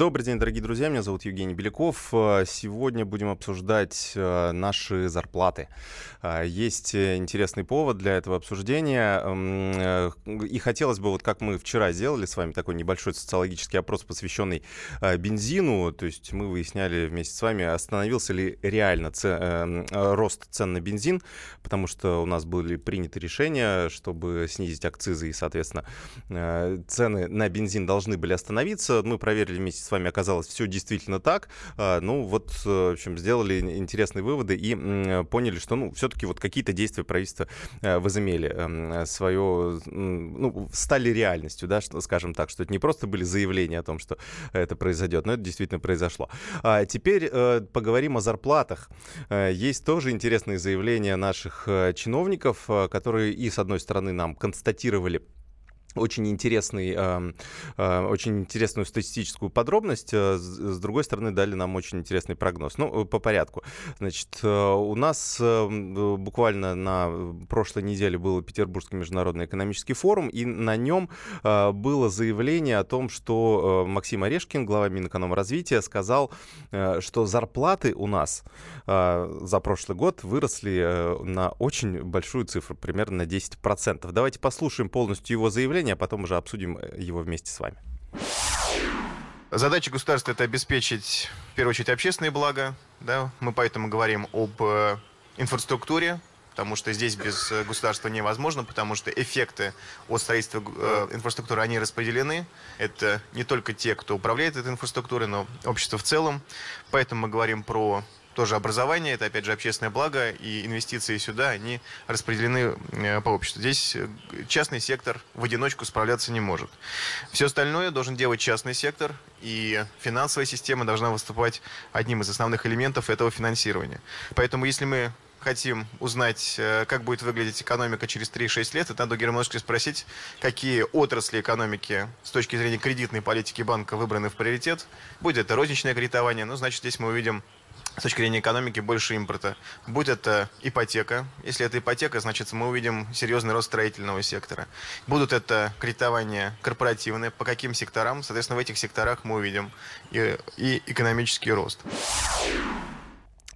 Добрый день, дорогие друзья. Меня зовут Евгений Беляков. Э, сегодня будем обсуждать э, наши зарплаты. Э, есть интересный повод для этого обсуждения. И хотелось бы, вот как мы вчера сделали с вами такой небольшой социологический опрос, посвященный бензину. То есть мы выясняли вместе с вами, остановился ли реально ц... рост цен на бензин, потому что у нас были приняты решения, чтобы снизить акцизы и, соответственно, цены на бензин должны были остановиться. Мы проверили вместе с вами оказалось все действительно так. А, ну вот, э, в общем, сделали интересные выводы и поняли, что, ну, все-таки вот какие-то действия правительства э, возымели эм, свое, ну, стали реальностью, да, скажем так, что это не просто были заявления о том, что это произойдет, но это действительно произошло. А теперь э, поговорим о зарплатах. Есть тоже интересные заявления наших чиновников, которые и, с одной стороны, нам констатировали очень интересный, э, э, очень интересную статистическую подробность. Э, с другой стороны, дали нам очень интересный прогноз. Ну, по порядку. Значит, у нас буквально на прошлой неделе был Петербургский международный экономический форум, и на нем было заявление о том, что Максим Орешкин, глава Минэкономразвития, сказал, что зарплаты у нас за прошлый год выросли на очень большую цифру, примерно на 10%. Давайте послушаем полностью его заявление заявление, а потом уже обсудим э, его вместе с вами. Задача государства – это обеспечить, в первую очередь, общественные блага. Да? Мы поэтому говорим об э, инфраструктуре, потому что здесь без э, государства невозможно, потому что эффекты от строительства э, инфраструктуры, они распределены. Это не только те, кто управляет этой инфраструктурой, но общество в целом. Поэтому мы говорим про тоже образование, это опять же общественное благо, и инвестиции сюда, они распределены э, по обществу. Здесь э, частный сектор в одиночку справляться не может. Все остальное должен делать частный сектор, и финансовая система должна выступать одним из основных элементов этого финансирования. Поэтому если мы хотим узнать, э, как будет выглядеть экономика через 3-6 лет, это надо у спросить, какие отрасли экономики с точки зрения кредитной политики банка выбраны в приоритет. Будет это розничное кредитование, ну, значит, здесь мы увидим с точки зрения экономики больше импорта. Будь это ипотека. Если это ипотека, значит мы увидим серьезный рост строительного сектора. Будут это кредитования корпоративные. По каким секторам? Соответственно, в этих секторах мы увидим и, и экономический рост.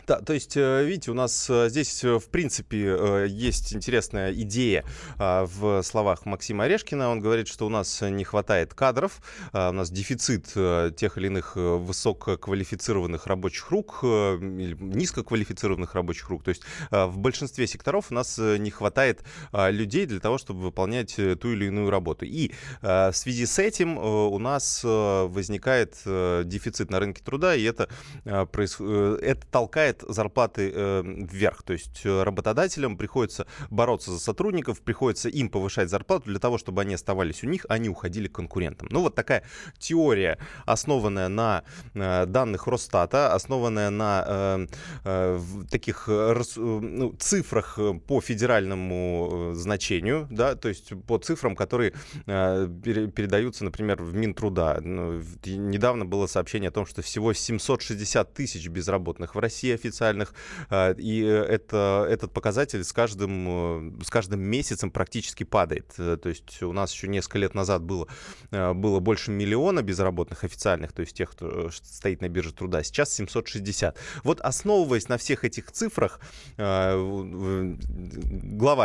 Да, то есть, э, видите, у нас э, здесь, э, в принципе, есть интересная идея а, в словах Максима Орешкина. Он говорит, что у нас не хватает кадров, а, у нас дефицит тех или иных высококвалифицированных рабочих рук низкоквалифицированных рабочих рук. То есть в большинстве секторов у нас не хватает людей для того, чтобы выполнять ту или иную работу. И в связи с этим у нас возникает дефицит на рынке труда, и это, это толкает толкает зарплаты э, вверх. То есть э, работодателям приходится бороться за сотрудников, приходится им повышать зарплату для того, чтобы они оставались у них, а не уходили к конкурентам. Ну вот такая теория, основанная на э, данных Росстата, основанная на э, э, таких э, ну, цифрах по федеральному э, значению, да, то есть по цифрам, которые э, передаются, например, в Минтруда. Ну, недавно было сообщение о том, что всего 760 тысяч безработных в России официальных, а, и это, этот показатель с каждым, э, с каждым месяцем практически падает. Э, то есть у нас еще несколько лет назад было, э, было больше миллиона безработных официальных, то есть тех, кто стоит на бирже труда, сейчас 760. Вот основываясь на всех этих цифрах, глава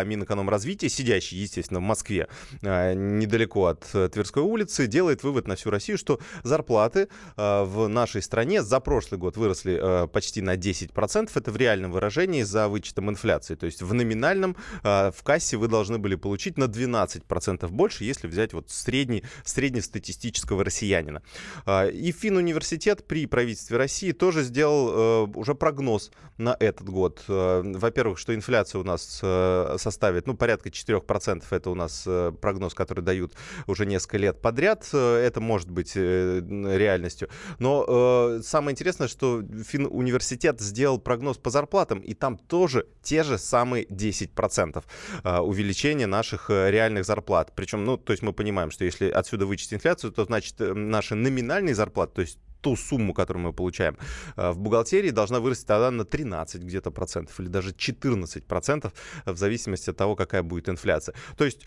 Минэкономразвития, сидящий, естественно, в Москве, недалеко от Тверской улицы, делает вывод на всю Россию, что зарплаты в нашей стране за прошлый год выросли почти на 10 10%. Это в реальном выражении за вычетом инфляции. То есть в номинальном э, в кассе вы должны были получить на 12% больше, если взять вот средний, среднестатистического россиянина. Э, и Финуниверситет при правительстве России тоже сделал э, уже прогноз на этот год. Э, во-первых, что инфляция у нас э, составит ну, порядка 4%. Это у нас прогноз, который дают уже несколько лет подряд. Это может быть реальностью. Но самое интересное, что Финуниверситет сделал прогноз по зарплатам, и там тоже те же самые 10% а, увеличения наших э, реальных зарплат. Причем, ну, то есть мы понимаем, что если отсюда вычесть инфляцию, то значит э, наши номинальные зарплаты, то есть ту сумму, которую мы получаем в бухгалтерии, должна вырасти тогда на 13 где-то процентов или даже 14 процентов в зависимости от того, какая будет инфляция. То есть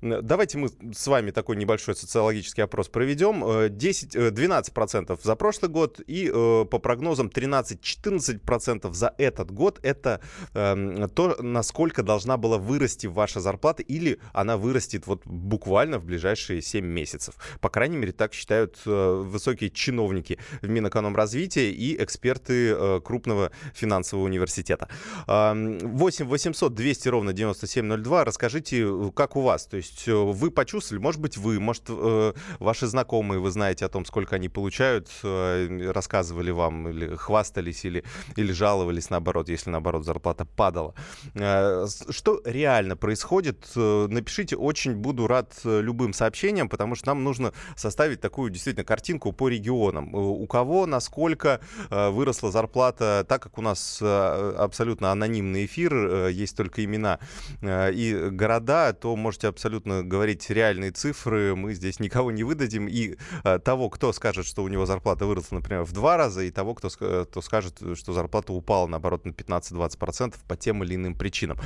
давайте мы с вами такой небольшой социологический опрос проведем. 10, 12 процентов за прошлый год и по прогнозам 13-14 процентов за этот год. Это э, то, насколько должна была вырасти ваша зарплата или она вырастет вот буквально в ближайшие 7 месяцев. По крайней мере, так считают э, высокие чиновники в Минэкономразвития и эксперты э, крупного финансового университета. 8 800 200 ровно 9702. Расскажите, как у вас? То есть э, вы почувствовали, может быть, вы, может, э, ваши знакомые, вы знаете о том, сколько они получают, рассказывали вам или хвастались или, или жаловались наоборот, если наоборот зарплата падала. Что реально происходит? Напишите, очень буду рад любым сообщениям, потому что нам нужно составить такую действительно картинку по регионам. У кого, насколько выросла зарплата, так как у нас абсолютно анонимный эфир, есть только имена и города, то можете абсолютно говорить реальные цифры, мы здесь никого не выдадим, и того, кто скажет, что у него зарплата выросла, например, в два раза, и того, кто, кто скажет, что зарплата упала, наоборот, на 15-20% по тем или иным причинам.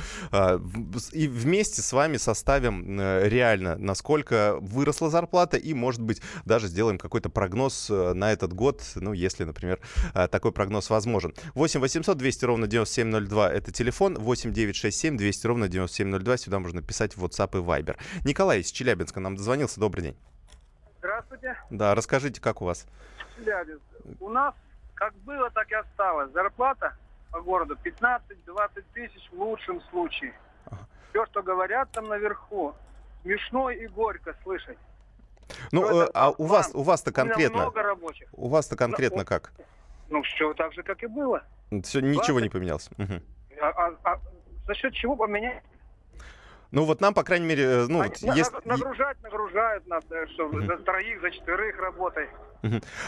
И вместе с вами составим э, реально, насколько выросла зарплата, и, может быть, даже сделаем какой-то прогноз э, на этот год, ну, если, например, э, такой прогноз возможен. 8 800 200 ровно 9702 это телефон, 8 967 200 ровно 9702, сюда можно писать в WhatsApp и Viber. Николай из Челябинска нам дозвонился, добрый день. Здравствуйте. Да, расскажите, как у вас? Челябинск. У нас как было, так и осталось. Зарплата по городу 15-20 тысяч в лучшем случае. Все, что говорят там наверху, смешно и горько слышать. Ну, э, а у вас, у вас-то конкретно? У много рабочих. У вас-то конкретно ну, как? Ну, все так же, как и было. Все, ничего не поменялось. Угу. А, а, а за счет чего поменять? Ну вот нам, по крайней мере, э, ну, вот, есть... Нагружать, нагружают нас, э, что uh-huh. за троих, за четверых работай.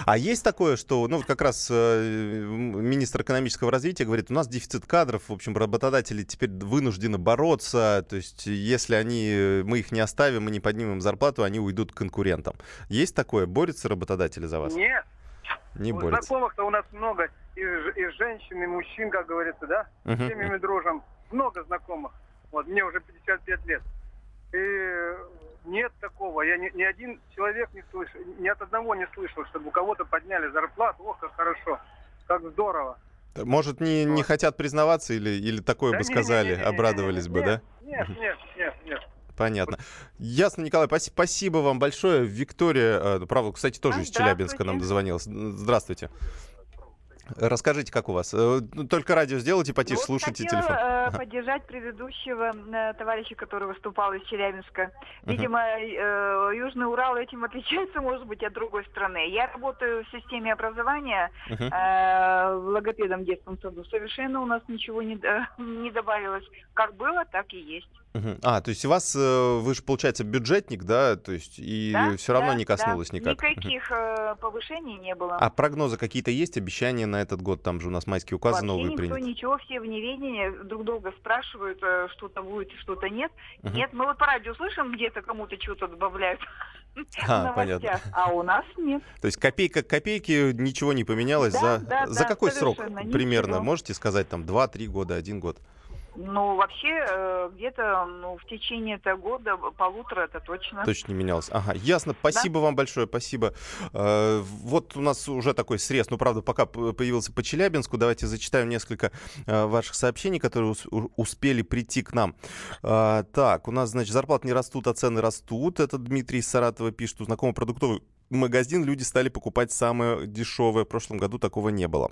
А есть такое, что, ну, как раз э, министр экономического развития говорит, у нас дефицит кадров, в общем, работодатели теперь вынуждены бороться, то есть если они, э, мы их не оставим, мы не поднимем зарплату, они уйдут к конкурентам. Есть такое? Борются работодатели за вас? Нет. Не у борются. Знакомых-то у нас много, и, и женщин, и мужчин, как говорится, да, uh-huh. с семьями дружим. Много знакомых. Вот мне уже 55 лет. И нет такого. Я ни, ни один человек не слышал, ни от одного не слышал, чтобы у кого-то подняли зарплату. Ох, как хорошо, как здорово. Может, не, не хотят признаваться или, или такое да бы не, сказали, не, не, не, обрадовались не, бы, нет, да? Нет, нет, нет, нет. Понятно. Ясно, Николай, спасибо вам большое. Виктория, э, правда, кстати, тоже из Челябинска нам дозвонилась. Здравствуйте. Расскажите, как у вас? Э, ну, только радио сделайте потише, ну, слушайте хотела, телефон. Э, поддержать предыдущего э, товарища, который выступал из Челябинска. Видимо, uh-huh. Южный Урал этим отличается, может быть, от другой страны. Я работаю в системе образования uh-huh. логопедом в детском саду. Совершенно у нас ничего не, не добавилось. Как было, так и есть. А, то есть у вас, э, вы же, получается, бюджетник, да? То есть и да, все равно да, не коснулось да. никак? Никаких uh-huh. повышений не было. А прогнозы какие-то есть, обещания на этот год? Там же у нас майские указы Вообще новые никто приняты. ничего, все в неведении друг друга спрашивают, э, что-то будет, что-то нет. Uh-huh. Нет, мы вот по радио слышим, где-то кому-то что-то добавляют. А, понятно. А у нас нет. То есть копейка к копейке ничего не поменялось да, за, да, за да, какой срок ничего. примерно? Можете сказать, там, 2-3 года, один год? Ну, вообще, э, где-то ну, в течение этого года, полутора, это точно. Точно не менялось. Ага, ясно. Спасибо да? вам большое, спасибо. Э, вот у нас уже такой срез, ну, правда, пока появился по Челябинску. Давайте зачитаю несколько э, ваших сообщений, которые ус- успели прийти к нам. Э, так, у нас, значит, зарплаты не растут, а цены растут. Это Дмитрий из Саратова пишет, у знакомого продуктовый магазин люди стали покупать самое дешевое. В прошлом году такого не было.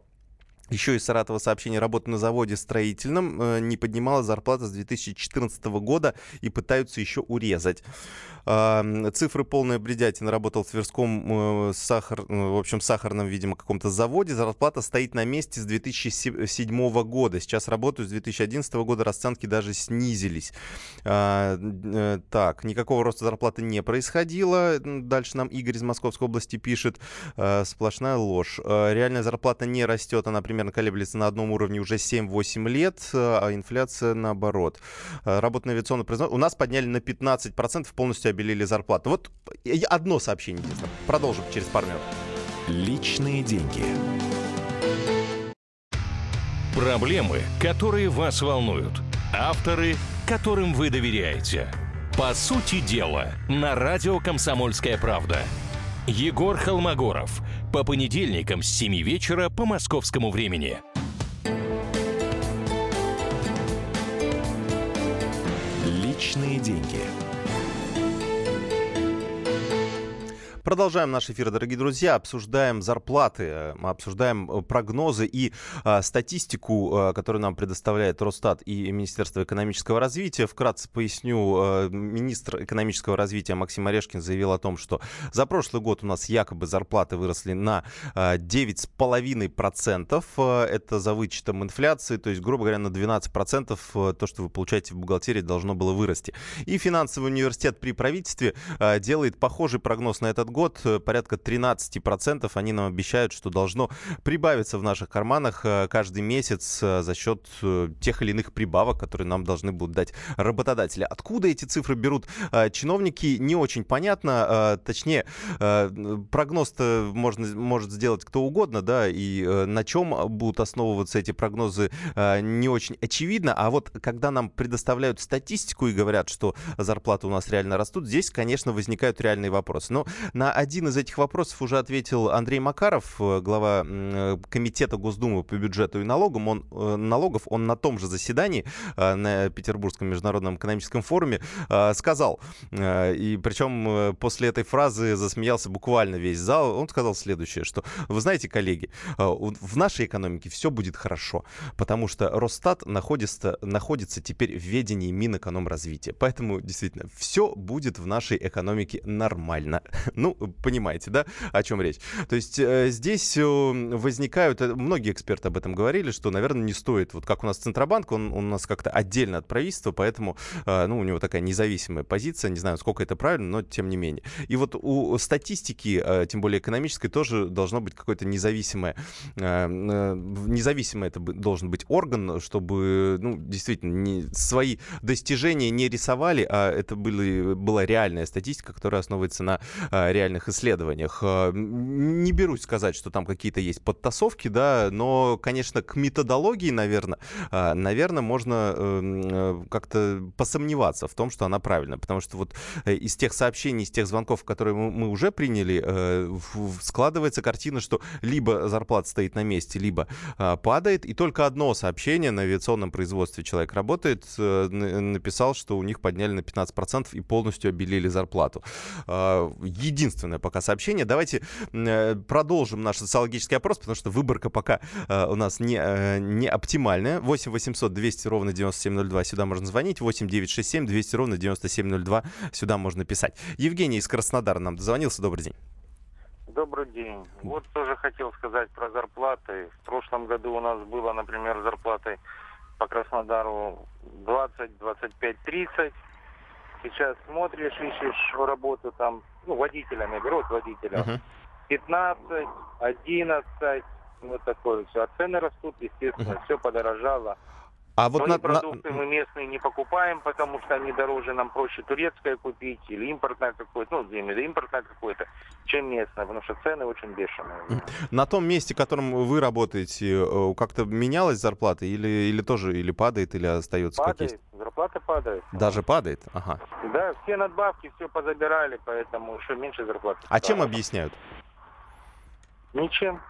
Еще из Саратова сообщение работы на заводе строительном. Э, не поднималась зарплата с 2014 года и пытаются еще урезать. Цифры полная бредятина. Работал в Тверском э, сахар, э, в общем, сахарном, видимо, каком-то заводе. Зарплата стоит на месте с 2007 года. Сейчас работаю с 2011 года. Расценки даже снизились. А, так, никакого роста зарплаты не происходило. Дальше нам Игорь из Московской области пишет. Сплошная ложь. Реальная зарплата не растет. Она примерно колеблется на одном уровне уже 7-8 лет, а инфляция наоборот. Работа на авиационном. У нас подняли на 15%, полностью обелили зарплату. Вот одно сообщение, единственное. Продолжим через пару минут. Личные деньги. Проблемы, которые вас волнуют. Авторы, которым вы доверяете. По сути дела, на радио «Комсомольская правда». Егор Холмогоров. По понедельникам с 7 вечера по московскому времени. Личные деньги. Продолжаем наш эфир, дорогие друзья. Обсуждаем зарплаты, мы обсуждаем э, прогнозы и а, статистику, а, которую нам предоставляет Росстат и Министерство экономического развития. Вкратце поясню, а, министр экономического развития Максим Орешкин заявил о том, что за прошлый год у нас якобы зарплаты выросли на а, 9,5%. А, это за вычетом инфляции, то есть, грубо говоря, на 12% то, что вы получаете в бухгалтерии, должно было вырасти. И финансовый университет при правительстве а, делает похожий прогноз на этот год э, порядка 13%. Они нам обещают, что должно прибавиться в наших карманах э, каждый месяц э, за счет тех или иных прибавок, которые нам должны будут дать работодатели. Откуда эти цифры берут чиновники, не очень понятно. Точнее, прогноз-то можно, может сделать кто угодно, да, и на чем будут основываться эти прогнозы, не очень очевидно. А вот когда нам предоставляют статистику и говорят, что зарплаты у нас реально растут, здесь, конечно, возникают реальные вопросы. Но на один из этих вопросов уже ответил Андрей Макаров, э, глава э, Комитета Госдумы по бюджету и налогам. Он, э, налогов. Он на том же заседании на Петербургском международном экономическом форуме сказал, и причем после этой фразы засмеялся буквально весь зал, он сказал следующее, что, вы знаете, коллеги, в нашей экономике все будет хорошо, потому что Росстат находится, находится теперь в ведении Минэкономразвития. Поэтому, действительно, все будет в нашей экономике нормально. Ну, понимаете, да, о чем речь. То есть э, здесь э, возникают, э, многие эксперты об этом говорили, что, наверное, не стоит, вот как у нас Центробанк, он, он у нас как-то отдельно от правительства, поэтому, ну, у него такая независимая позиция, не знаю, сколько это правильно, но тем не менее. И вот у статистики, тем более экономической, тоже должно быть какое-то независимое, независимое это должен быть орган, чтобы, ну, действительно, не, свои достижения не рисовали, а это были, была реальная статистика, которая основывается на реальных реальных исследованиях. Э, не берусь сказать, что там какие-то есть подтасовки, да, но, конечно, к методологии, наверное, э, наверное, можно эм, э, как-то посомневаться в том, что она правильная, потому что вот из тех сообщений, из тех звонков, которые мы уже приняли, складывается картина, что либо зарплата стоит на месте, либо падает, и только одно сообщение на авиационном производстве человек работает, написал, что у них подняли на 15% и полностью обелили зарплату. Единственное единственное пока сообщение. Давайте э, продолжим наш социологический опрос, потому что выборка пока э, у нас не, э, не оптимальная. 8 800 200 ровно 9702 сюда можно звонить. 8 967 200 ровно 9702 сюда можно писать. Евгений из Краснодара нам дозвонился. Добрый день. Добрый день. Вот тоже хотел сказать про зарплаты. В прошлом году у нас было, например, зарплаты по Краснодару 20, 25, 30 сейчас смотришь, ищешь работу там, ну, водителями, берут водителя. Uh-huh. 15, 11, вот такое все. А цены растут, естественно, uh-huh. все подорожало. А вот Но на, продукты на... мы местные не покупаем, потому что они дороже, нам проще турецкое купить или импортное какое-то, ну, импортное какое-то, чем местное, потому что цены очень бешеные. На том месте, в котором вы работаете, э, как-то менялась зарплата или, или тоже, или падает, или остается падает, как есть? зарплата падает. Даже падает? Ага. Да, все надбавки, все позабирали, поэтому еще меньше зарплаты. А чем объясняют? Ничем.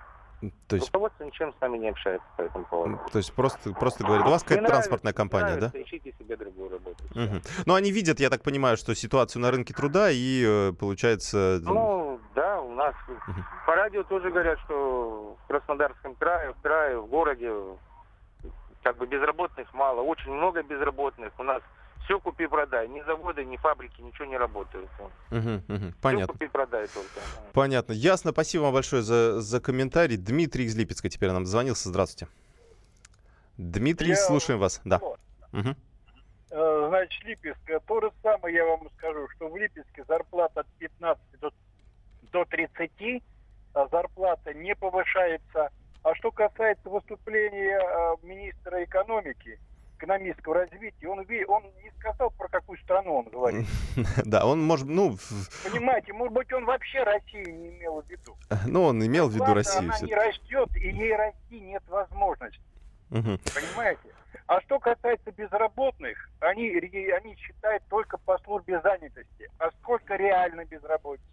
То есть... Руководство ничем с нами не общается по этому поводу. То есть просто, просто говорят, у вас какая-то транспортная компания, да? ищите себе другую работу. Угу. Но они видят, я так понимаю, что ситуацию на рынке труда и э, получается... Ну, да, у нас угу. по радио тоже говорят, что в Краснодарском крае, в крае, в городе как бы безработных мало, очень много безработных. У нас все купи-продай. Ни заводы, ни фабрики, ничего не работают. Угу, угу. Понятно. Все купи-продай только. Понятно. Ясно. Спасибо вам большое за, за комментарий. Дмитрий из Липецка теперь нам звонился. Здравствуйте. Дмитрий, я... слушаем вас. Да. Угу. Значит, Липецк. То же самое я вам скажу, что в Липецке зарплата от 15 до, до 30, а зарплата не повышается. А что касается выступления э, министра экономики, экономического развития, он, он не сказал, про какую страну он говорит. Да, он может, ну... Понимаете, может быть, он вообще Россию не имел в виду. Ну, он имел в виду Россию. Она не растет, и ей расти нет возможности. Понимаете? А что касается безработных, они, они считают только по службе занятости. А сколько реально безработица?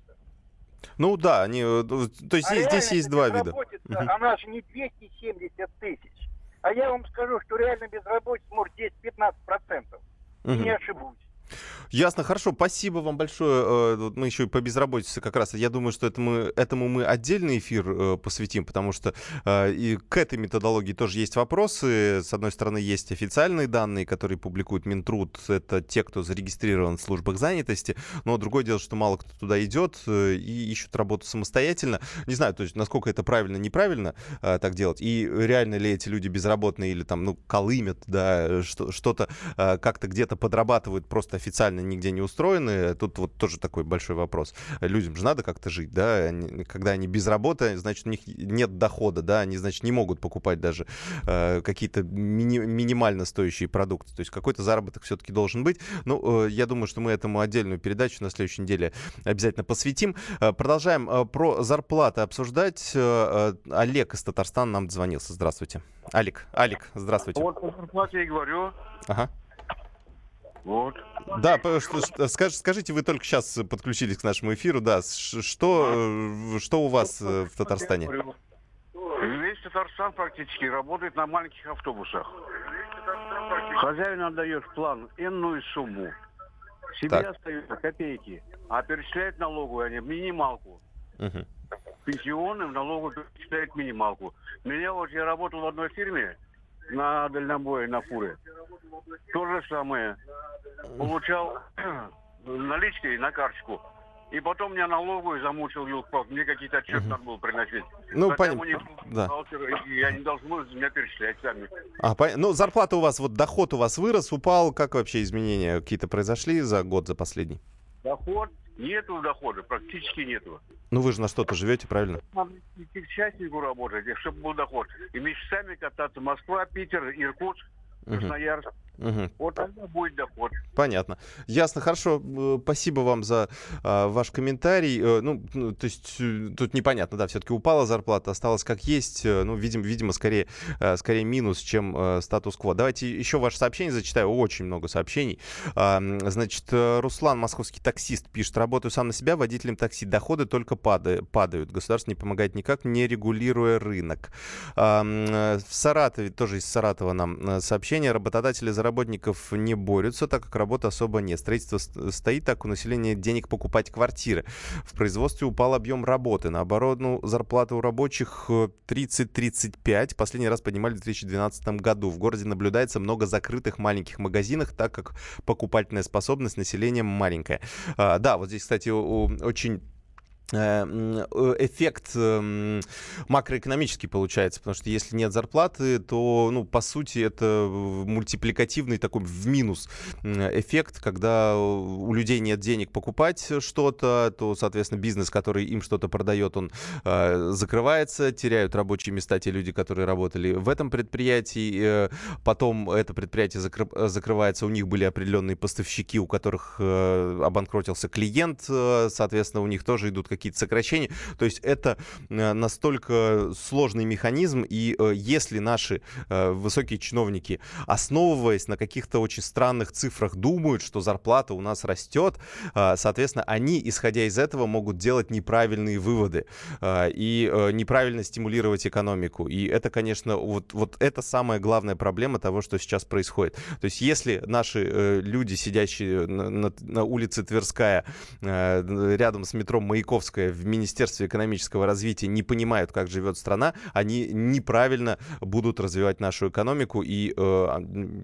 Ну да, они, э, то есть а здесь есть два вида. Она же не 270 тысяч. А я вам скажу, что реально безработица может 10-15 процентов. Угу. Не ошибусь. Ясно, хорошо, спасибо вам большое. Э, мы еще и по безработице как раз. Я думаю, что это мы, этому мы отдельный эфир э, посвятим, потому что э, и к этой методологии тоже есть вопросы. С одной стороны, есть официальные данные, которые публикует Минтруд. Это те, кто зарегистрирован в службах занятости. Но другое дело, что мало кто туда идет и ищут работу самостоятельно. Не знаю, то есть, насколько это правильно, неправильно так делать. И реально ли эти люди безработные или там, ну, колымят, да, что-то как-то где-то подрабатывают просто официально нигде не устроены. Тут вот тоже такой большой вопрос. Людям же надо как-то жить, да? Они, когда они без работы, значит, у них нет дохода, да? Они, значит, не могут покупать даже э, какие-то мини- минимально стоящие продукты. То есть какой-то заработок все-таки должен быть. Ну, э, я думаю, что мы этому отдельную передачу на следующей неделе обязательно посвятим. Э, продолжаем э, про зарплаты обсуждать. Э, э, Олег из Татарстана нам дозвонился. Здравствуйте. Алик, Алик, здравствуйте. Вот по зарплате и говорю. Ага. Вот. Да, скаж, скажите, вы только сейчас подключились к нашему эфиру, да, что, что у вас э, в Татарстане? Весь Татарстан практически работает на маленьких автобусах. Хозяин отдает план энную сумму. Себе так. остаются копейки, а перечисляет налоговую они минималку. Угу. Пенсионным налогу перечисляет минималку. Меня вот я работал в одной фирме, на дальнобое, на фуре. То же самое. Получал наличкой на карточку. И потом меня налоговую замучил елк Мне какие-то отчеты надо было приносить. Ну, понятно. Да. Я не должен меня перечислять сами. А, по... Ну, зарплата у вас, вот доход у вас вырос, упал. Как вообще изменения какие-то произошли за год, за последний? Доход Нету дохода, практически нету. Ну вы же на что-то живете, правильно? Надо идти к частнику работать, чтобы был доход. И мечтами кататься Москва, Питер, Иркутск, Красноярск. Угу. Угу. Вот тогда будет доход. Понятно. Ясно, хорошо. Э, спасибо вам за а, ваш комментарий. Э, ну, ну, то есть э, тут непонятно, да, все-таки упала зарплата, осталась как есть. Ну, видим, видимо, скорее, скорее минус, чем э, статус-кво. Давайте еще ваше сообщение зачитаю. Очень много сообщений. А, значит, Руслан, московский таксист, пишет. Работаю сам на себя, водителем такси. Доходы только падают. Государство не помогает никак, не регулируя рынок. А, в Саратове, тоже из Саратова нам сообщение. Работодатели заработали работников не борются, так как работы особо нет. Строительство стоит, так у населения денег покупать квартиры. В производстве упал объем работы. Наоборот, ну, зарплата у рабочих 30-35. Э, Последний раз поднимали в 2012 году. В городе наблюдается много закрытых маленьких магазинов, так как покупательная способность населения маленькая. А, да, вот здесь, кстати, очень эффект эм, макроэкономический получается, потому что если нет зарплаты, то, ну, по сути, это мультипликативный такой в минус эффект, когда у людей нет денег покупать что-то, то, соответственно, бизнес, который им что-то продает, он э, закрывается, теряют рабочие места те люди, которые работали в этом предприятии, потом это предприятие закры- закрывается, у них были определенные поставщики, у которых обанкротился клиент, соответственно, у них тоже идут какие какие-то сокращения. То есть это э, настолько сложный механизм, и э, если наши э, высокие чиновники, основываясь на каких-то очень странных цифрах, думают, что зарплата у нас растет, соответственно, они, исходя из этого, могут делать неправильные выводы и неправильно стимулировать экономику. И это, конечно, вот, вот это самая главная проблема того, что сейчас происходит. То есть если наши люди, сидящие на, на, на улице Тверская, рядом с метро Маяковская, Маяковская в Министерстве экономического развития не понимают, как живет страна, они неправильно будут развивать нашу экономику, и э,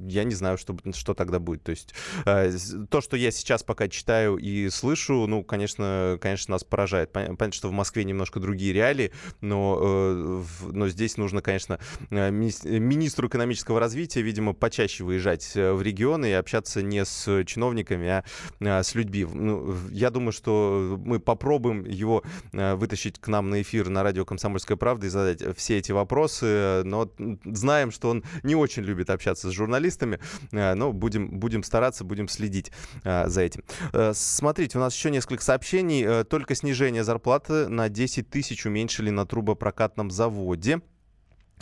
я не знаю, что, что тогда будет. То есть э, то, что я сейчас пока читаю и слышу, ну, конечно, конечно, нас поражает. Понятно, что в Москве немножко другие реалии, но, э, но здесь нужно, конечно, э, министру экономического развития, видимо, почаще выезжать э, в регионы и общаться не с чиновниками, а, а с людьми. Ну, я думаю, что мы попробуем его вытащить к нам на эфир на радио «Комсомольская правда» и задать все эти вопросы, но знаем, что он не очень любит общаться с журналистами, но будем, будем стараться, будем следить за этим. Смотрите, у нас еще несколько сообщений. Только снижение зарплаты на 10 тысяч уменьшили на трубопрокатном заводе.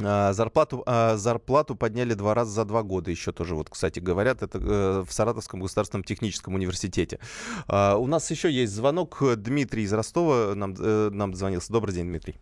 А, зарплату, а, зарплату подняли два раза за два года, еще тоже, вот, кстати, говорят, это э, в Саратовском государственном техническом университете. А, у нас еще есть звонок. Дмитрий из Ростова нам, э, нам дозвонился. Добрый день, Дмитрий.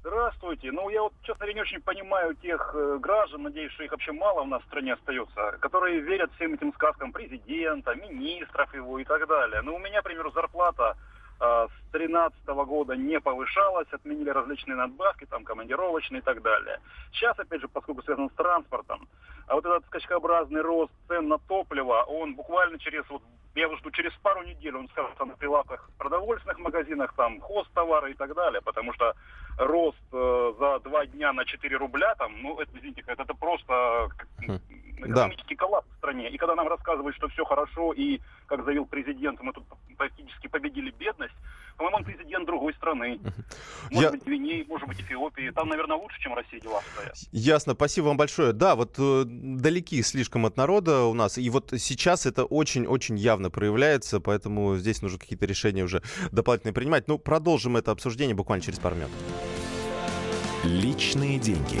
Здравствуйте. Ну, я вот, честно говоря, не очень понимаю тех э, граждан, надеюсь, что их вообще мало у нас в стране остается, которые верят всем этим сказкам президента, министров его и так далее. Ну, у меня, к примеру, зарплата с 2013 года не повышалась, отменили различные надбавки, там, командировочные и так далее. Сейчас, опять же, поскольку связан с транспортом, а вот этот скачкообразный рост цен на топливо, он буквально через, вот, я жду, через пару недель он скажется на прилавках продовольственных магазинах, там, хозтовары и так далее, потому что рост э, за два дня на 4 рубля, там, ну, это, извините, это, это просто хм. Экономический да. коллапс в стране. И когда нам рассказывают, что все хорошо, и, как заявил президент, мы тут практически победили бедность, по-моему, он президент другой страны. Может Я... быть, Гвинеи, может быть, Эфиопии. Там, наверное, лучше, чем Россия дела стоят. Ясно, спасибо вам большое. Да, вот э, далеки слишком от народа у нас. И вот сейчас это очень-очень явно проявляется, поэтому здесь нужно какие-то решения уже дополнительные принимать. Ну, продолжим это обсуждение буквально через пару минут. Личные деньги.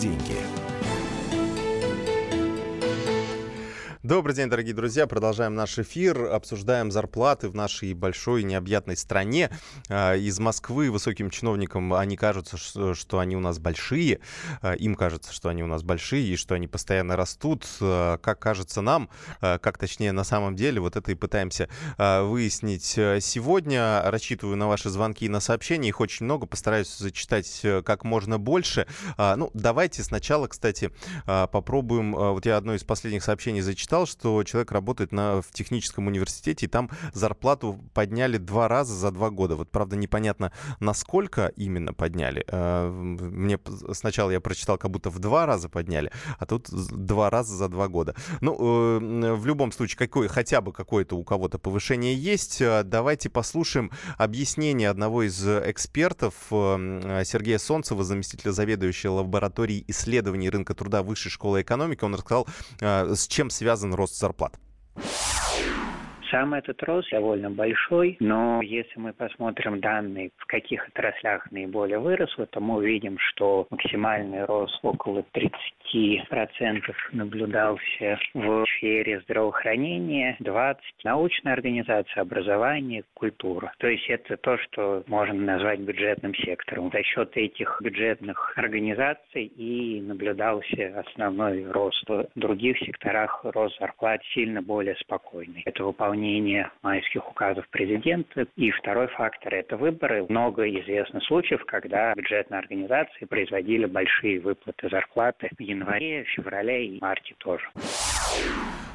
Деньги. Добрый день, дорогие друзья. Продолжаем наш эфир. Обсуждаем зарплаты в нашей большой необъятной стране. А, из Москвы высоким чиновникам они кажутся, что они у нас большие. А, им кажется, что они у нас большие и что они постоянно растут. А, как кажется нам, как точнее на самом деле, вот это и пытаемся выяснить сегодня. Рассчитываю на ваши звонки и на сообщения. Их очень много. Постараюсь зачитать э, как можно больше. Ну, давайте сначала, кстати, попробуем. Вот я одно из последних сообщений зачитал читал, что человек работает на, в техническом университете, и там зарплату подняли два раза за два года. Вот, правда, непонятно, насколько именно подняли. Э, мне сначала я прочитал, как будто в два раза подняли, а тут два раза за два года. Ну, э, в любом случае, какой, хотя бы какое-то у кого-то повышение есть. Э, давайте послушаем объяснение одного из экспертов Сергея Солнцева, заместителя заведующего лабораторией исследований рынка труда Высшей школы экономики. Он рассказал, с чем связан рост зарплат? Сам этот рост довольно большой, но если мы посмотрим данные, в каких отраслях наиболее выросло, то мы увидим, что максимальный рост около 30% наблюдался в сфере здравоохранения, 20% научная организация, образование, культура. То есть это то, что можно назвать бюджетным сектором. За счет этих бюджетных организаций и наблюдался основной рост. В других секторах рост зарплат сильно более спокойный. Это выполнение выполнение майских указов президента. И второй фактор – это выборы. Много известно случаев, когда бюджетные организации производили большие выплаты зарплаты в январе, феврале и марте тоже.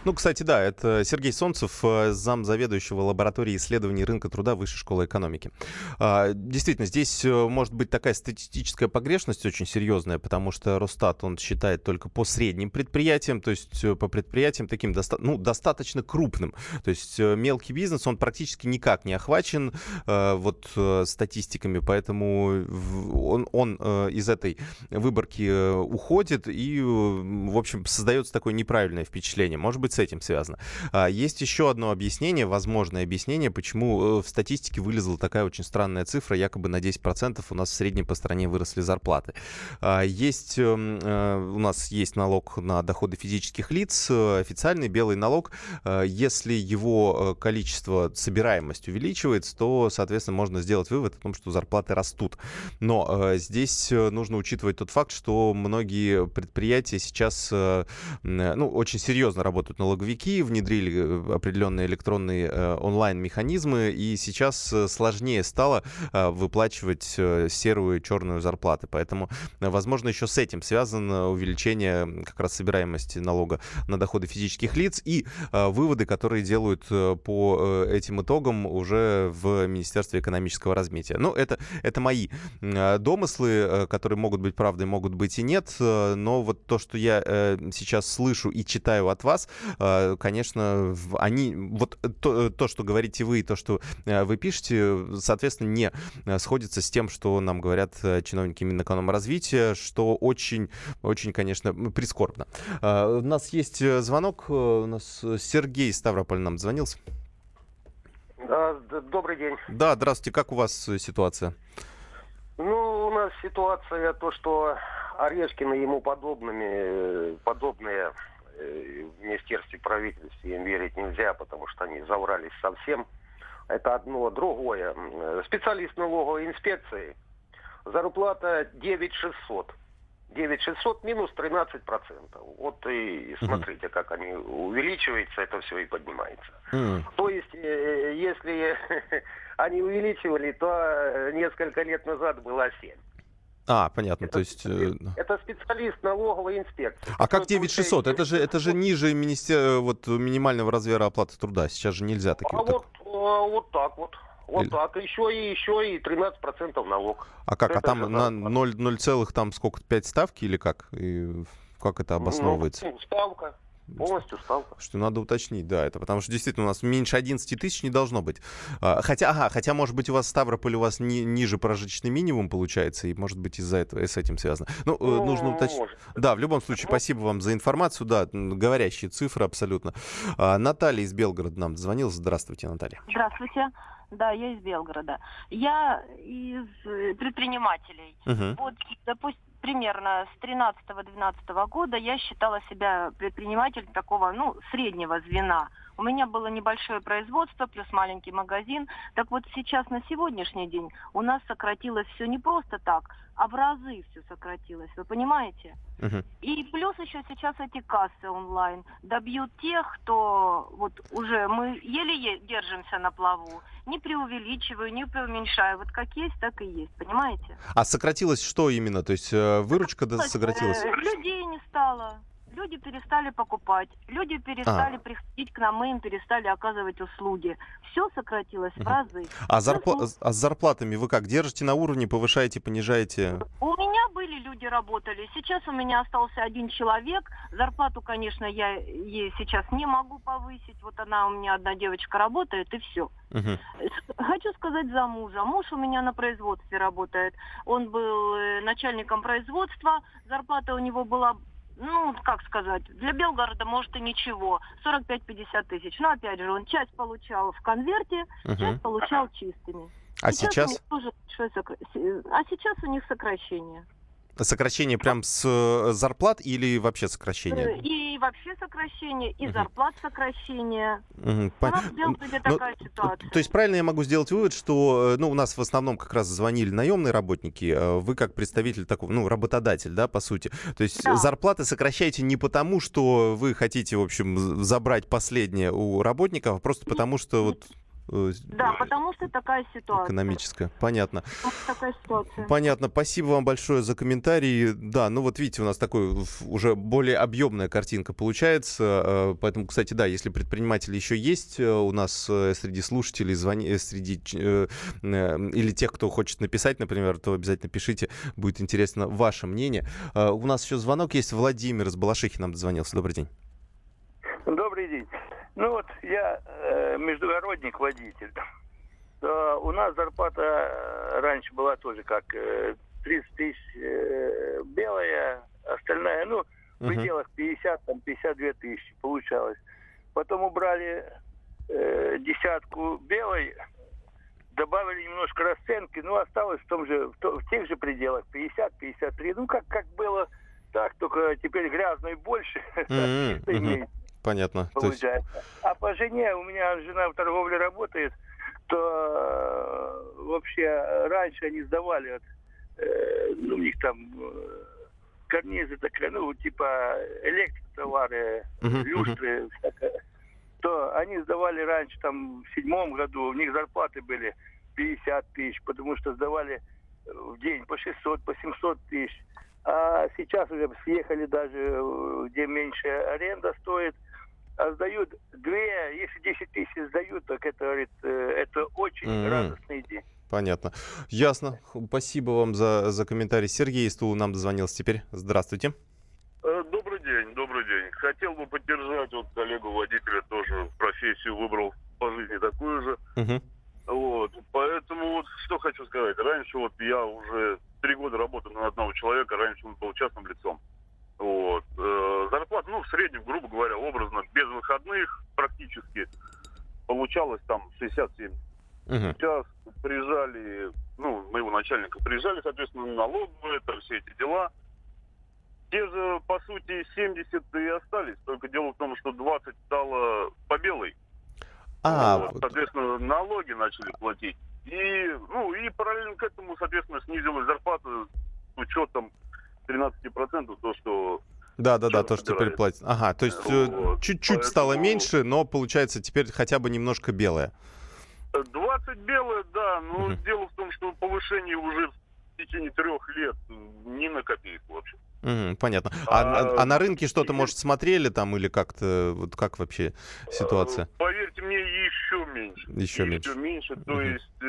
Ну, кстати, да, это Сергей Солнцев, э, зам заведующего лаборатории исследований рынка труда Высшей школы экономики. А, действительно, здесь э, может быть такая статистическая погрешность очень серьезная, потому что Росстат, он считает только по средним предприятиям, то есть э, по предприятиям таким доста ну, достаточно крупным. То есть мелкий бизнес, он практически никак не охвачен вот статистиками, поэтому он, он из этой выборки уходит и, в общем, создается такое неправильное впечатление. Может быть, с этим связано. А, есть еще одно объяснение, возможное объяснение, почему э, в статистике вылезла такая очень странная цифра, якобы на 10% у нас в среднем по стране выросли зарплаты. А, есть, эм, э, у нас есть налог на доходы физических лиц, э, официальный белый налог. Если его количество, собираемость увеличивается, то, соответственно, можно сделать вывод о том, что зарплаты растут. Но здесь нужно учитывать тот факт, что многие предприятия сейчас ну, очень серьезно работают налоговики, внедрили определенные электронные онлайн-механизмы, и сейчас сложнее стало выплачивать серую и черную зарплаты. Поэтому, возможно, еще с этим связано увеличение как раз собираемости налога на доходы физических лиц и выводы, которые делают по этим итогам уже в Министерстве экономического развития. Ну, это, это мои домыслы, которые могут быть правдой, могут быть и нет, но вот то, что я сейчас слышу и читаю от вас, конечно, они, вот то, то, что говорите вы и то, что вы пишете, соответственно, не сходится с тем, что нам говорят чиновники Минэкономразвития, что очень, очень, конечно, прискорбно. У нас есть звонок, у нас Сергей Ставрополь нам звонился. Добрый день. Да, здравствуйте. Как у вас ситуация? Ну, у нас ситуация то, что Орешкин и ему подобными, подобные э, в Министерстве правительства им верить нельзя, потому что они заврались совсем. Это одно. Другое. Специалист налоговой инспекции. Зарплата 9600. 9600 минус 13 процентов. Вот и смотрите, как они увеличиваются, это все и поднимается. Mm. То есть, э, если они увеличивали, то э, несколько лет назад было 7. А, понятно, это, то есть... Э, это специалист налоговой инспекции. А как 9600? Это же, это же ниже министер... вот, минимального размера оплаты труда. Сейчас же нельзя такие. А вот, так... вот так вот. Вот Или... так, еще и еще и 13% налог. А как? А это а там на 0, 0, там сколько, 5 ставки или как? И как это обосновывается? Ну, ставка. Полностью ставка. Что надо уточнить, да, это потому что действительно у нас меньше 11 тысяч не должно быть. А, хотя, ага, хотя, может быть, у вас Ставрополь у вас ни, ниже прожиточный минимум получается, и может быть из-за этого и с этим связано. Ну, ну нужно уточнить. Да, в любом случае, спасибо вам за информацию, да, говорящие цифры абсолютно. А, Наталья из Белгорода нам звонила. Здравствуйте, Наталья. Здравствуйте. Да, я из Белгорода. Я из э, предпринимателей. Uh-huh. Вот, допустим, примерно с 13-12 года я считала себя предпринимателем такого, ну, среднего звена. У меня было небольшое производство плюс маленький магазин. Так вот сейчас на сегодняшний день у нас сократилось все не просто так, а в разы все сократилось. Вы понимаете? Uh-huh. И плюс еще сейчас эти кассы онлайн добьют тех, кто вот уже мы еле держимся на плаву. Не преувеличиваю, не преуменьшаю. Вот как есть, так и есть. Понимаете? А сократилось что именно? То есть э, выручка сократилась? Э, людей люди перестали покупать, люди перестали а. приходить к нам, мы им перестали оказывать услуги. Все сократилось в разы. А, зарпла... а с зарплатами вы как? Держите на уровне, повышаете, понижаете? У меня были люди работали. Сейчас у меня остался один человек. Зарплату, конечно, я ей сейчас не могу повысить. Вот она у меня одна девочка работает, и все. Угу. Хочу сказать за мужа. Муж у меня на производстве работает. Он был э, начальником производства. Зарплата у него была ну, как сказать, для Белгорода, может, и ничего. 45-50 тысяч. Но, опять же, он часть получал в конверте, угу. часть получал чистыми. А сейчас? сейчас? Тоже А сейчас у них сокращение. Сокращение прям с э, зарплат или вообще сокращение? Э, и вообще сокращение, и зарплат сокращение. Угу. По... Ну, такая ситуация. То есть правильно я могу сделать вывод, что э, ну, у нас в основном как раз звонили наемные работники, вы как представитель такого, ну, работодатель, да, по сути. То есть да. зарплаты сокращаете не потому, что вы хотите, в общем, забрать последнее у работников, а просто потому, что вот да, потому что такая ситуация. Экономическая. Понятно. Такая ситуация. Понятно. Спасибо вам большое за комментарии. Да, ну вот видите, у нас такой уже более объемная картинка получается. Э, поэтому, кстати, да, если предприниматели еще есть э, у нас среди слушателей, звони, среди или тех, кто хочет написать, например, то обязательно пишите. Будет интересно ваше мнение. У нас еще звонок есть. Владимир из Балашихи нам дозвонился. Добрый день. Ну вот я э, междугородник водитель. То у нас зарплата э, раньше была тоже как э, 30 тысяч э, белая, остальная, ну, в пределах 50, там 52 тысячи получалось. Потом убрали э, десятку белой, добавили немножко расценки, ну, осталось в том же, в, то, в тех же пределах 50-53. Ну, как, как было так, только теперь грязной больше. Mm-hmm. Понятно. Получается. есть... А по жене, у меня жена в торговле работает, то э, вообще раньше они сдавали, от, э, ну, у них там э, карнизы, такая, ну, типа электротовары, uh-huh, люстры, uh-huh. то они сдавали раньше, там, в седьмом году, у них зарплаты были 50 тысяч, потому что сдавали в день по 600, по 700 тысяч. А сейчас уже съехали даже, где меньше аренда стоит, сдают две, если 10 тысяч сдают, так это, говорит, э, это очень mm-hmm. радостный день. Понятно. Ясно. Спасибо вам за, за комментарий. Сергей из Тулы нам дозвонился теперь. Здравствуйте. Э, добрый день, добрый день. Хотел бы поддержать вот коллегу водителя, тоже профессию выбрал по жизни такую же. Угу. Вот. Поэтому вот что хочу сказать. Раньше вот я уже три года работаю на одного человека, раньше он был частным лицом. Вот. Э, зарплата, ну, в среднем, грубо говоря, образно, без выходных практически получалось там 67 Угу. Сейчас приезжали, ну, моего начальника приезжали, соответственно, налоговые, это все эти дела. Те же, по сути, 70 и остались. Только дело в том, что 20 стало по белой. А, вот, соответственно, налоги начали платить. И, ну, и параллельно к этому, соответственно, снизилась зарплата с учетом 13%, то, что да, да, да, то, что теперь платят. Ага, то есть э, вот. чуть-чуть Поэтому... стало меньше, но получается теперь хотя бы немножко белое. 20 белое, да, но угу. дело в том, что повышение уже в течение трех лет ни на копейку вообще. Угу, понятно. А, а, а на рынке что-то, может, смотрели там или как-то, вот как вообще ситуация? Поверьте мне, еще меньше. Еще, меньше. Еще меньше, то угу. есть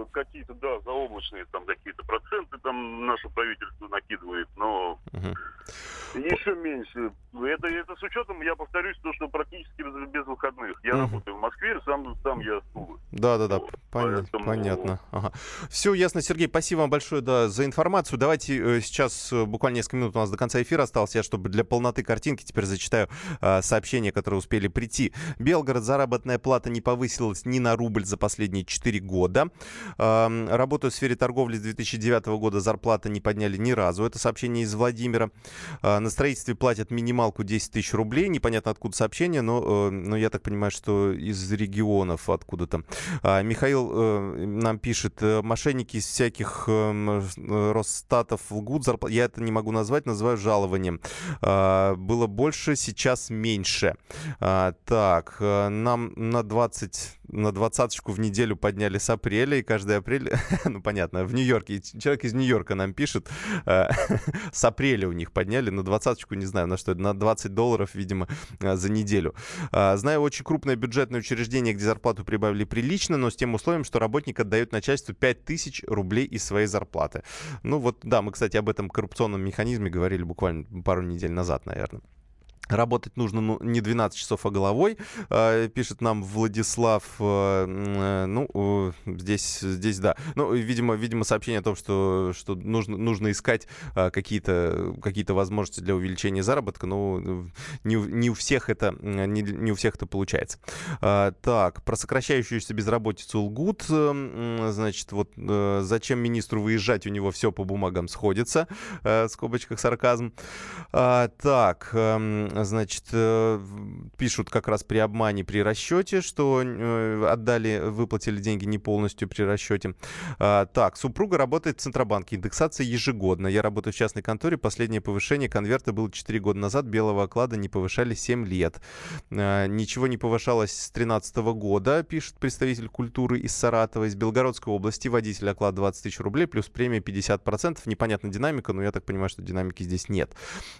э, какие-то, да, заоблачные там какие-то проценты там наше правительство накидывает, но угу. еще меньше. Это, это с учетом, я повторюсь, то, что практически без, без выходных. Я угу. работаю в Москве, сам, сам я с Да, да, да, вот, понятно. Поэтому... понятно. Ага. Все ясно, Сергей, спасибо вам большое да, за информацию. Давайте э, сейчас э, буквально несколько минут у нас до конца эфира осталось. Я, чтобы для полноты картинки, теперь зачитаю э, сообщения, которые успели прийти. Белгород, заработная плата не повысилась ни на рубль за последние 4 года. Работаю в сфере торговли с 2009 года, зарплаты не подняли ни разу. Это сообщение из Владимира. Э, на строительстве платят минималку 10 тысяч рублей. Непонятно откуда сообщение, но, э, но я так понимаю, что из регионов откуда-то. Э, Михаил э, нам пишет, э, мошенники из всяких э, Росстатов лгут. Зарплат... Я это не могу назвать, называю жалованием. А, было больше, сейчас меньше. А, так, нам на 20 на двадцаточку в неделю подняли с апреля, и каждый апрель, ну понятно, в Нью-Йорке, человек из Нью-Йорка нам пишет, э, с апреля у них подняли на двадцаточку, не знаю, на что на 20 долларов, видимо, э, за неделю. Э, знаю очень крупное бюджетное учреждение, где зарплату прибавили прилично, но с тем условием, что работник отдает начальству 5000 рублей из своей зарплаты. Ну вот, да, мы, кстати, об этом коррупционном механизме говорили буквально пару недель назад, наверное. Работать нужно ну, не 12 часов, а головой, э, пишет нам Владислав. Э, э, ну, здесь, здесь да. Ну, видимо, видимо, сообщение о том, что, что нужно, нужно искать э, какие-то какие возможности для увеличения заработка. Но не, не у всех это не, не у всех это получается. Э, так, про сокращающуюся безработицу лгут. Э, значит, вот э, зачем министру выезжать, у него все по бумагам сходится. Э, в скобочках сарказм. Э, так, э, значит, э, пишут как раз при обмане при расчете, что э, отдали, выплатили деньги не полностью при расчете. А, так, супруга работает в Центробанке, индексация ежегодно. Я работаю в частной конторе, последнее повышение конверта было 4 года назад, белого оклада не повышали 7 лет. А, ничего не повышалось с 2013 года, пишет представитель культуры из Саратова, из Белгородской области, водитель оклад 20 тысяч рублей, плюс премия 50%. Непонятна динамика, но я так понимаю, что динамики здесь нет.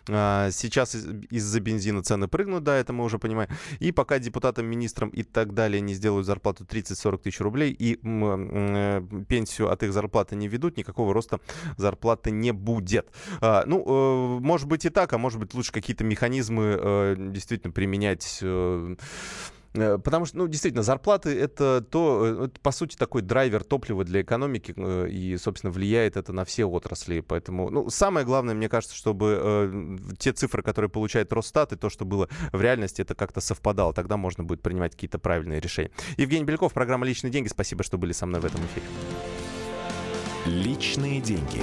А, сейчас из-за бензина цены прыгнут, да, это мы уже понимаем. И пока депутатам, министрам и так далее не сделают зарплату 30-40 тысяч рублей и э, пенсию от их зарплаты не ведут, никакого роста зарплаты не будет. А, ну, э, может быть и так, а может быть лучше какие-то механизмы э, действительно применять потому что, ну, действительно, зарплаты это то, э, это, по сути, такой драйвер топлива для экономики, э, и, собственно, влияет это на все отрасли. Поэтому, ну, самое главное, мне кажется, чтобы э, те цифры, которые получает Росстат, и то, что было в реальности, это как-то совпадало. Тогда можно будет принимать какие-то правильные решения. Евгений Беляков, программа «Личные деньги». Спасибо, что были со мной в этом эфире. Личные деньги.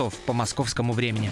часов по московскому времени.